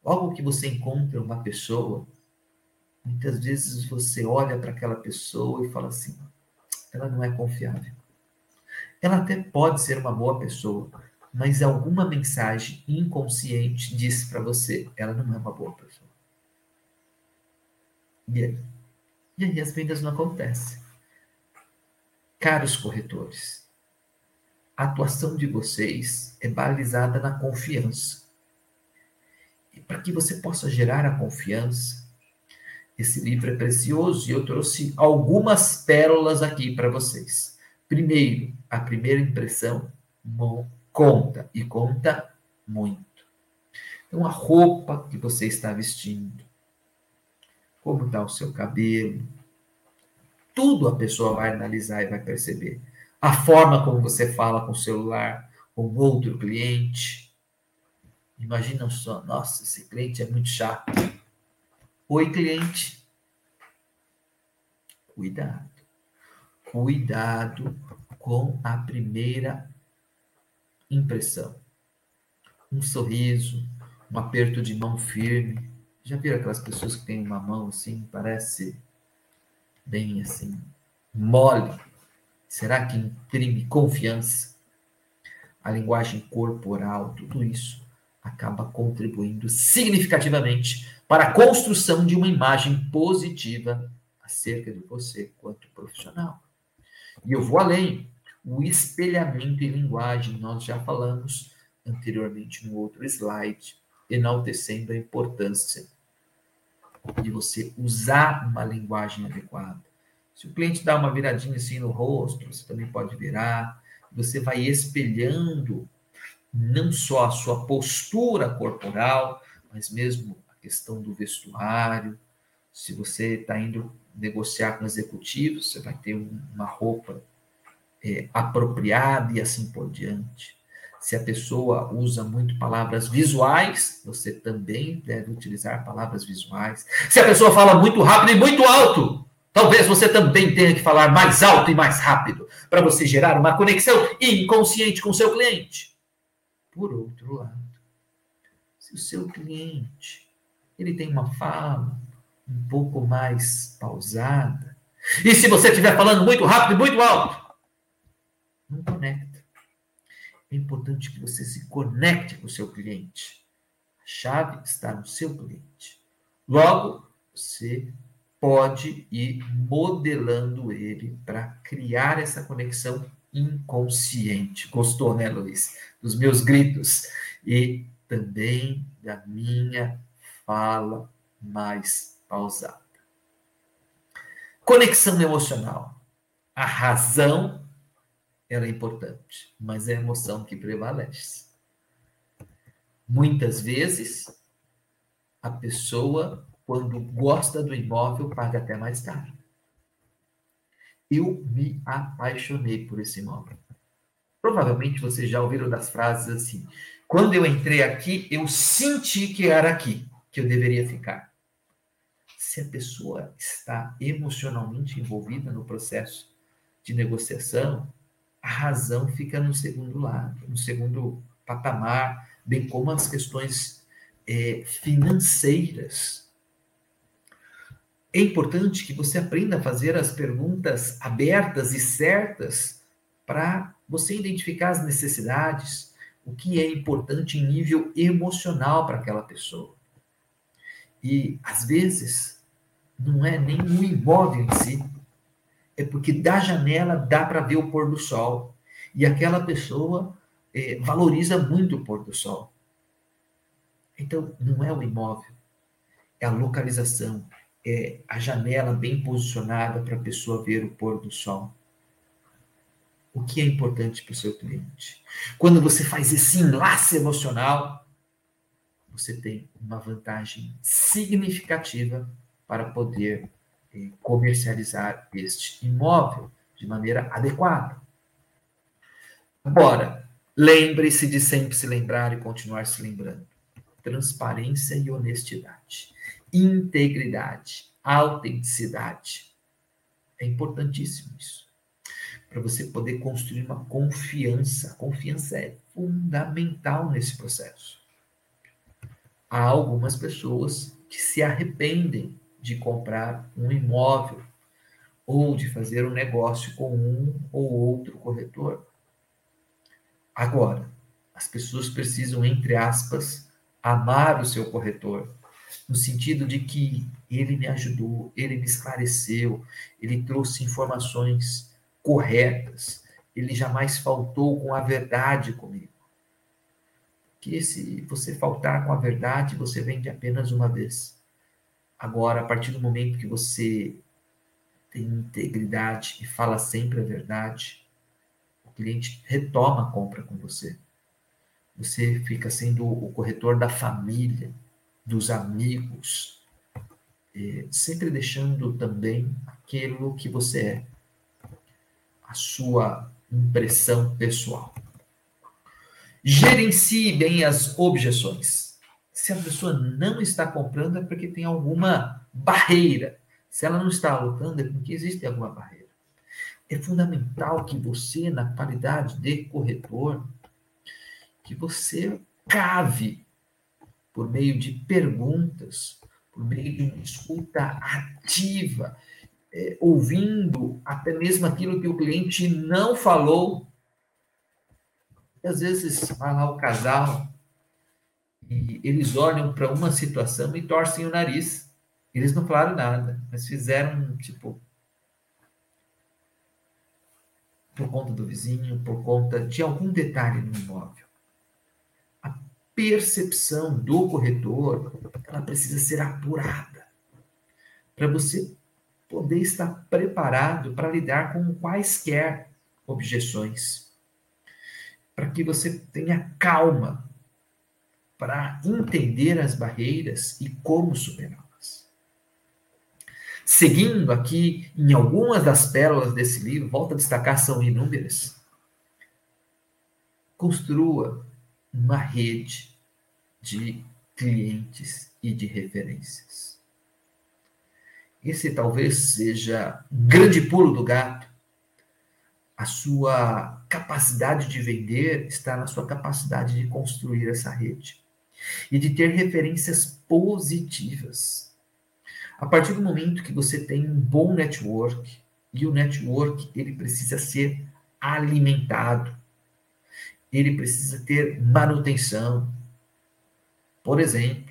Logo que você encontra uma pessoa, muitas vezes você olha para aquela pessoa e fala assim: ela não é confiável. Ela até pode ser uma boa pessoa, mas alguma mensagem inconsciente disse para você: ela não é uma boa pessoa. E aí? E aí as vendas não acontecem. Caros corretores, a atuação de vocês é balizada na confiança. E para que você possa gerar a confiança, esse livro é precioso e eu trouxe algumas pérolas aqui para vocês. Primeiro, a primeira impressão conta e conta muito. Então, a roupa que você está vestindo, como está o seu cabelo, tudo a pessoa vai analisar e vai perceber. A forma como você fala com o celular, com outro cliente. Imagina só, nossa, esse cliente é muito chato. Oi, cliente. Cuidado. Cuidado com a primeira impressão. Um sorriso, um aperto de mão firme. Já viram aquelas pessoas que têm uma mão assim, parece bem assim, mole? Será que imprime confiança? A linguagem corporal, tudo isso acaba contribuindo significativamente para a construção de uma imagem positiva acerca de você quanto profissional. E eu vou além. O espelhamento em linguagem, nós já falamos anteriormente no outro slide, enaltecendo a importância de você usar uma linguagem adequada. Se o cliente dá uma viradinha assim no rosto, você também pode virar. Você vai espelhando não só a sua postura corporal, mas mesmo a questão do vestuário. Se você está indo negociar com executivos, você vai ter uma roupa é, apropriada e assim por diante. Se a pessoa usa muito palavras visuais, você também deve utilizar palavras visuais. Se a pessoa fala muito rápido e muito alto, talvez você também tenha que falar mais alto e mais rápido para você gerar uma conexão inconsciente com o seu cliente. Por outro lado, se o seu cliente ele tem uma fala um pouco mais pausada, e se você estiver falando muito rápido e muito alto, não conecta. É importante que você se conecte com o seu cliente. A chave está no seu cliente. Logo, você pode ir modelando ele para criar essa conexão inconsciente. Gostou, né, Luiz? Dos meus gritos. E também da minha fala mais pausada. Conexão emocional. A razão ela é importante, mas é a emoção que prevalece. Muitas vezes, a pessoa, quando gosta do imóvel, paga até mais caro. Eu me apaixonei por esse imóvel. Provavelmente vocês já ouviram das frases assim: quando eu entrei aqui, eu senti que era aqui que eu deveria ficar. Se a pessoa está emocionalmente envolvida no processo de negociação, a razão fica no segundo lado, no segundo patamar, bem como as questões é, financeiras. É importante que você aprenda a fazer as perguntas abertas e certas para você identificar as necessidades, o que é importante em nível emocional para aquela pessoa. E, às vezes, não é nem o imóvel em si, é porque da janela dá para ver o pôr do sol. E aquela pessoa é, valoriza muito o pôr do sol. Então, não é o imóvel, é a localização, é a janela bem posicionada para a pessoa ver o pôr do sol. O que é importante para o seu cliente? Quando você faz esse enlace emocional, você tem uma vantagem significativa para poder comercializar este imóvel de maneira adequada. Agora, lembre-se de sempre se lembrar e continuar se lembrando. transparência e honestidade, integridade, autenticidade. É importantíssimo isso. Para você poder construir uma confiança. Confiança é fundamental nesse processo. Há algumas pessoas que se arrependem de comprar um imóvel ou de fazer um negócio com um ou outro corretor. Agora, as pessoas precisam, entre aspas, amar o seu corretor, no sentido de que ele me ajudou, ele me esclareceu, ele trouxe informações corretas, ele jamais faltou com a verdade comigo. Que se você faltar com a verdade, você vende apenas uma vez. Agora, a partir do momento que você tem integridade e fala sempre a verdade, o cliente retoma a compra com você. Você fica sendo o corretor da família, dos amigos, sempre deixando também aquilo que você é, a sua impressão pessoal. Gerencie bem as objeções. Se a pessoa não está comprando, é porque tem alguma barreira. Se ela não está alocando, é porque existe alguma barreira. É fundamental que você, na qualidade de corretor, que você cave por meio de perguntas, por meio de uma escuta ativa, é, ouvindo até mesmo aquilo que o cliente não falou. E às vezes vai lá o casal e eles olham para uma situação e torcem o nariz. Eles não falaram nada, mas fizeram tipo por conta do vizinho, por conta de algum detalhe no imóvel percepção do corretor, ela precisa ser apurada para você poder estar preparado para lidar com quaisquer objeções, para que você tenha calma para entender as barreiras e como superá-las. Seguindo aqui em algumas das pérolas desse livro, volto a destacar, são inúmeras. Construa uma rede de clientes e de referências. Esse talvez seja um grande pulo do gato. A sua capacidade de vender está na sua capacidade de construir essa rede e de ter referências positivas. A partir do momento que você tem um bom network, e o network ele precisa ser alimentado, ele precisa ter manutenção, por exemplo,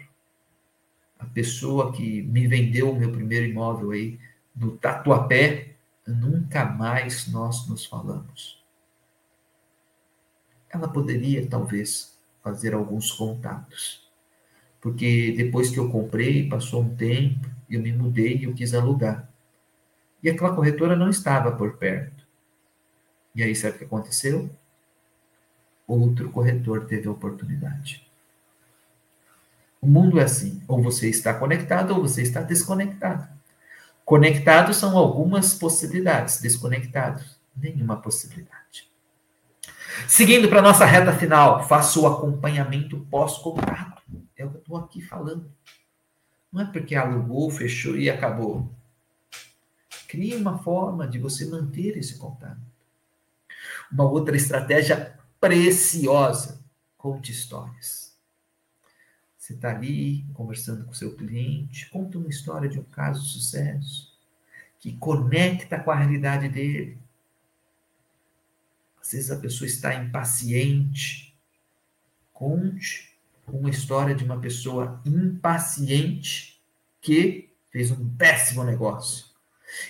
a pessoa que me vendeu o meu primeiro imóvel aí do Tatuapé, nunca mais nós nos falamos. Ela poderia, talvez, fazer alguns contatos. Porque depois que eu comprei, passou um tempo, eu me mudei e eu quis alugar. E aquela corretora não estava por perto. E aí, sabe o que aconteceu? Outro corretor teve a oportunidade. O mundo é assim: ou você está conectado ou você está desconectado. Conectados são algumas possibilidades, desconectados, nenhuma possibilidade. Seguindo para nossa reta final, faça o acompanhamento pós-contrato. É o que eu estou aqui falando. Não é porque alugou, fechou e acabou. Crie uma forma de você manter esse contato. Uma outra estratégia preciosa: conte histórias. Você está ali conversando com seu cliente, conta uma história de um caso de sucesso que conecta com a realidade dele. Às vezes a pessoa está impaciente. Conte uma história de uma pessoa impaciente que fez um péssimo negócio.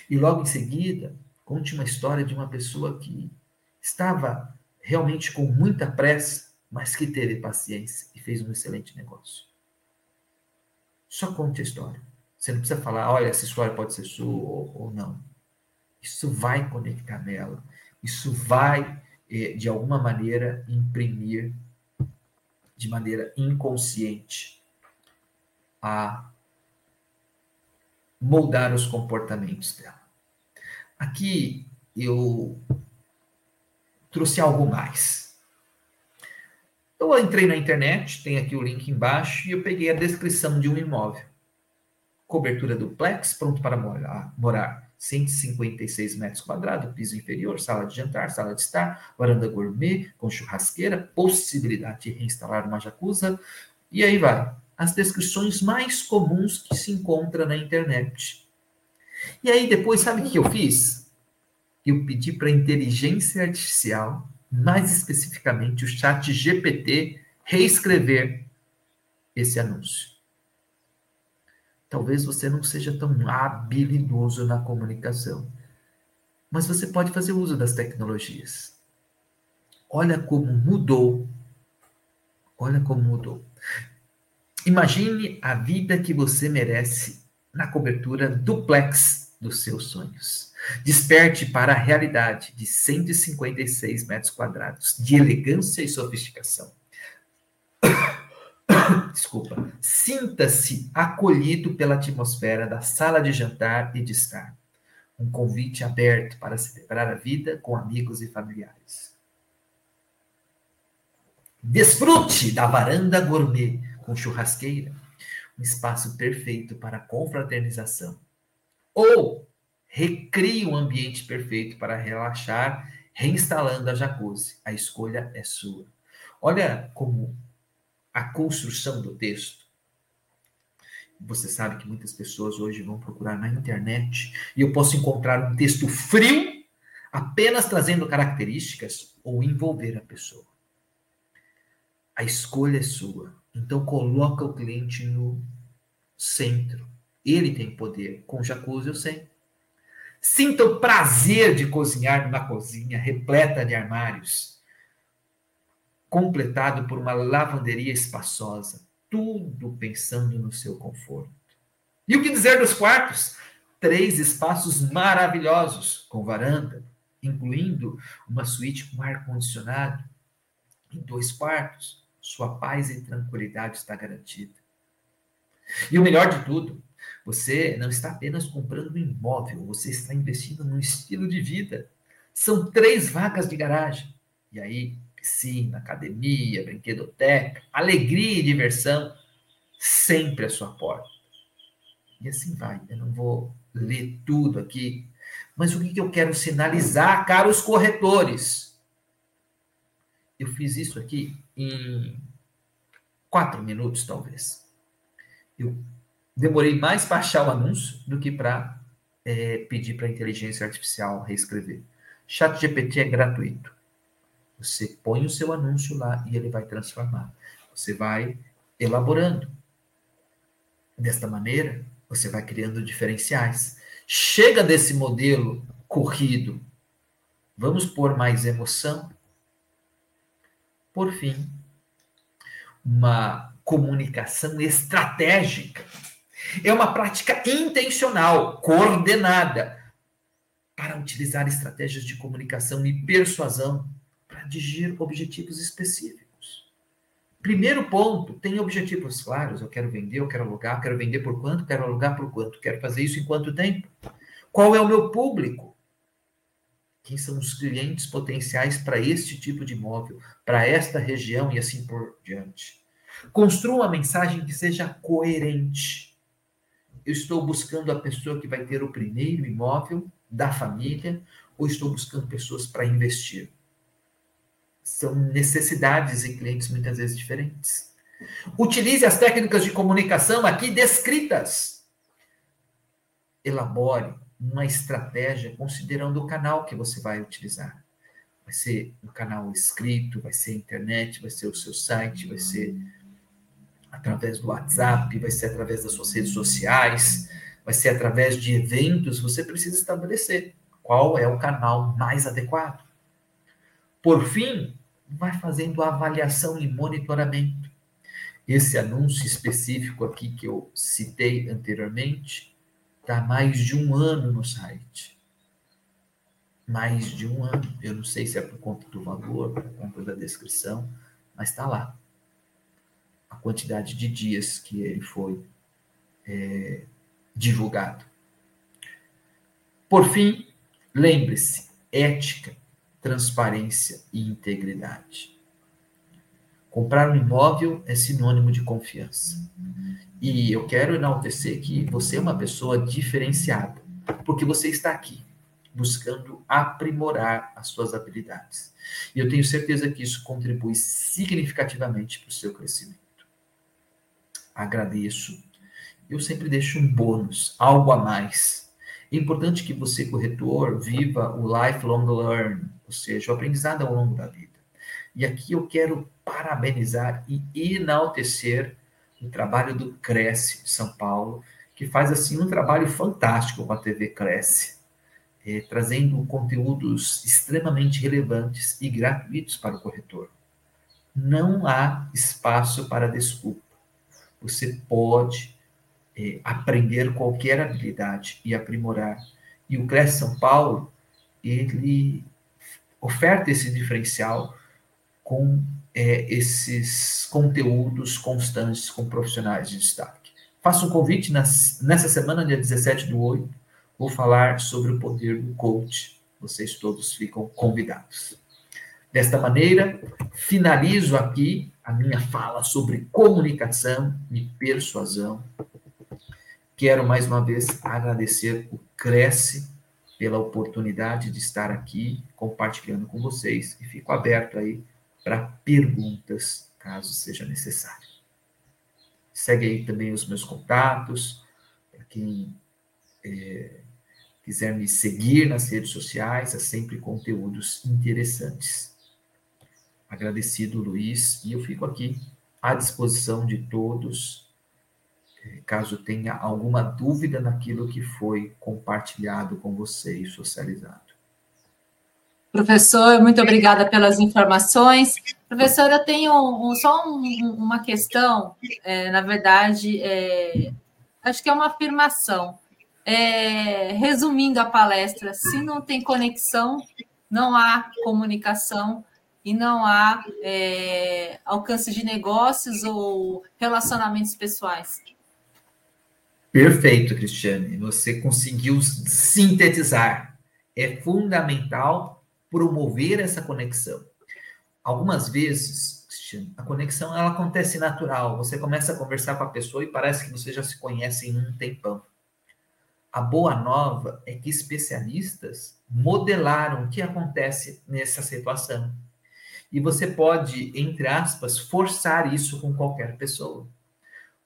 E logo em seguida, conte uma história de uma pessoa que estava realmente com muita pressa, mas que teve paciência e fez um excelente negócio. Só conte a história. Você não precisa falar, olha, essa história pode ser sua ou, ou não. Isso vai conectar nela. Isso vai, de alguma maneira, imprimir de maneira inconsciente a moldar os comportamentos dela. Aqui eu trouxe algo mais. Eu entrei na internet, tem aqui o link embaixo, e eu peguei a descrição de um imóvel. Cobertura duplex, pronto para morar. Morar. 156 metros quadrados, piso inferior, sala de jantar, sala de estar, varanda gourmet, com churrasqueira, possibilidade de reinstalar uma jacuzzi, e aí vai. As descrições mais comuns que se encontra na internet. E aí depois, sabe o que eu fiz? Eu pedi para a inteligência artificial, mais especificamente o chat GPT, reescrever esse anúncio. Talvez você não seja tão habilidoso na comunicação, mas você pode fazer uso das tecnologias. Olha como mudou. Olha como mudou. Imagine a vida que você merece na cobertura duplex dos seus sonhos. Desperte para a realidade de 156 metros quadrados de elegância e sofisticação. Desculpa. Sinta-se acolhido pela atmosfera da sala de jantar e de estar. Um convite aberto para celebrar a vida com amigos e familiares. Desfrute da varanda gourmet com churrasqueira, um espaço perfeito para confraternização. Ou recrie um ambiente perfeito para relaxar, reinstalando a jacuzzi. A escolha é sua. Olha como a construção do texto. Você sabe que muitas pessoas hoje vão procurar na internet e eu posso encontrar um texto frio, apenas trazendo características ou envolver a pessoa. A escolha é sua. Então coloca o cliente no centro. Ele tem poder. Com jacuzzi eu sei. Sinta o prazer de cozinhar numa cozinha repleta de armários completado por uma lavanderia espaçosa, tudo pensando no seu conforto. E o que dizer dos quartos? Três espaços maravilhosos, com varanda, incluindo uma suíte com ar-condicionado, em dois quartos. Sua paz e tranquilidade está garantida. E o melhor de tudo, você não está apenas comprando um imóvel, você está investindo num estilo de vida. São três vagas de garagem. E aí, piscina, academia, brinquedoteca, alegria e diversão sempre à sua porta. E assim vai. Eu não vou ler tudo aqui, mas o que eu quero sinalizar, caros corretores? Eu fiz isso aqui em quatro minutos, talvez. Eu demorei mais para achar o anúncio do que para é, pedir para a inteligência artificial reescrever. Chat GPT é gratuito. Você põe o seu anúncio lá e ele vai transformar. Você vai elaborando. Desta maneira, você vai criando diferenciais. Chega desse modelo corrido. Vamos pôr mais emoção. Por fim, uma comunicação estratégica. É uma prática intencional, coordenada, para utilizar estratégias de comunicação e persuasão para atingir objetivos específicos. Primeiro ponto, tem objetivos claros. Eu quero vender, eu quero alugar, quero vender por quanto, quero alugar por quanto, quero fazer isso em quanto tempo. Qual é o meu público? Quem são os clientes potenciais para este tipo de imóvel, para esta região e assim por diante? Construa uma mensagem que seja coerente. Eu estou buscando a pessoa que vai ter o primeiro imóvel da família ou estou buscando pessoas para investir? São necessidades e clientes muitas vezes diferentes. Utilize as técnicas de comunicação aqui descritas. Elabore uma estratégia considerando o canal que você vai utilizar. Vai ser um canal escrito, vai ser internet, vai ser o seu site, vai ser através do WhatsApp, vai ser através das suas redes sociais, vai ser através de eventos. Você precisa estabelecer qual é o canal mais adequado. Por fim, vai fazendo avaliação e monitoramento. Esse anúncio específico aqui que eu citei anteriormente está mais de um ano no site. Mais de um ano. Eu não sei se é por conta do valor, por conta da descrição, mas está lá. A quantidade de dias que ele foi é, divulgado. Por fim, lembre-se: ética transparência e integridade. Comprar um imóvel é sinônimo de confiança. E eu quero enaltecer que você é uma pessoa diferenciada, porque você está aqui buscando aprimorar as suas habilidades. E eu tenho certeza que isso contribui significativamente para o seu crescimento. Agradeço. Eu sempre deixo um bônus, algo a mais. É importante que você, corretor, viva o lifelong learn, ou seja, o aprendizado ao longo da vida. E aqui eu quero parabenizar e enaltecer o trabalho do Cresce de São Paulo, que faz assim um trabalho fantástico com a TV Cresce, é, trazendo conteúdos extremamente relevantes e gratuitos para o corretor. Não há espaço para desculpa. Você pode é, aprender qualquer habilidade e aprimorar. E o Cresce São Paulo, ele oferta esse diferencial com é, esses conteúdos constantes com profissionais de destaque. Faço um convite nas, nessa semana, dia 17 do 8, vou falar sobre o poder do coach. Vocês todos ficam convidados. Desta maneira, finalizo aqui a minha fala sobre comunicação e persuasão. Quero mais uma vez agradecer o Cresce pela oportunidade de estar aqui compartilhando com vocês e fico aberto aí para perguntas, caso seja necessário. Segue aí também os meus contatos, para quem é, quiser me seguir nas redes sociais, há sempre conteúdos interessantes. Agradecido, Luiz, e eu fico aqui à disposição de todos, caso tenha alguma dúvida naquilo que foi compartilhado com você e socializado. Professor, muito obrigada pelas informações. Professor, eu tenho um, só um, uma questão, é, na verdade, é, acho que é uma afirmação. É, resumindo a palestra, se não tem conexão, não há comunicação e não há é, alcance de negócios ou relacionamentos pessoais. Perfeito, Cristiane. Você conseguiu sintetizar. É fundamental promover essa conexão. Algumas vezes, a conexão ela acontece natural. Você começa a conversar com a pessoa e parece que você já se conhece em um tempão. A boa nova é que especialistas modelaram o que acontece nessa situação. E você pode, entre aspas, forçar isso com qualquer pessoa.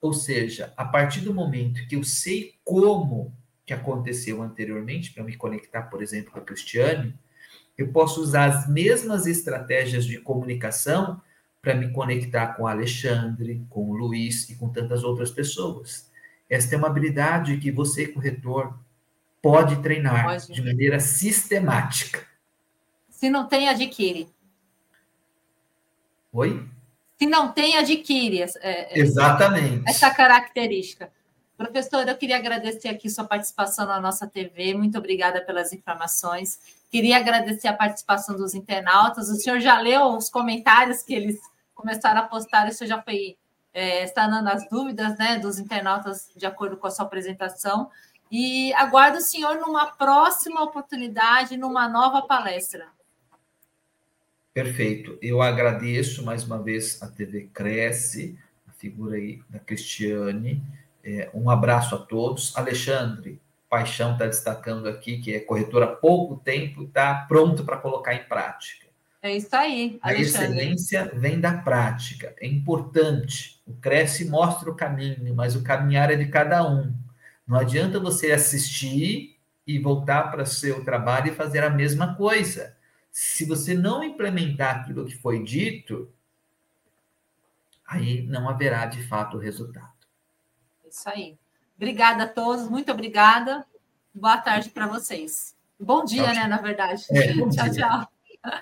Ou seja, a partir do momento que eu sei como que aconteceu anteriormente, para me conectar, por exemplo, com a Cristiane, eu posso usar as mesmas estratégias de comunicação para me conectar com o Alexandre, com o Luiz e com tantas outras pessoas. Esta é uma habilidade que você, corretor, pode treinar pode. de maneira sistemática. Se não tem, adquire. Oi? Se não tem, adquire. É, Exatamente. Essa característica. Professor, eu queria agradecer aqui sua participação na nossa TV. Muito obrigada pelas informações. Queria agradecer a participação dos internautas. O senhor já leu os comentários que eles começaram a postar, isso já foi é, sanando as dúvidas né, dos internautas de acordo com a sua apresentação. E aguardo o senhor numa próxima oportunidade, numa nova palestra. Perfeito. Eu agradeço mais uma vez a TV Cresce, a figura aí da Cristiane. É, um abraço a todos. Alexandre, Paixão está destacando aqui, que é corretor há pouco tempo, está pronto para colocar em prática. É isso aí, Alexandre. A excelência vem da prática, é importante. O Cresce mostra o caminho, mas o caminhar é de cada um. Não adianta você assistir e voltar para o seu trabalho e fazer a mesma coisa. Se você não implementar aquilo que foi dito, aí não haverá de fato resultado. Isso aí. Obrigada a todos, muito obrigada. Boa tarde para vocês. Bom dia, tchau, né, na verdade. É, tchau, tchau.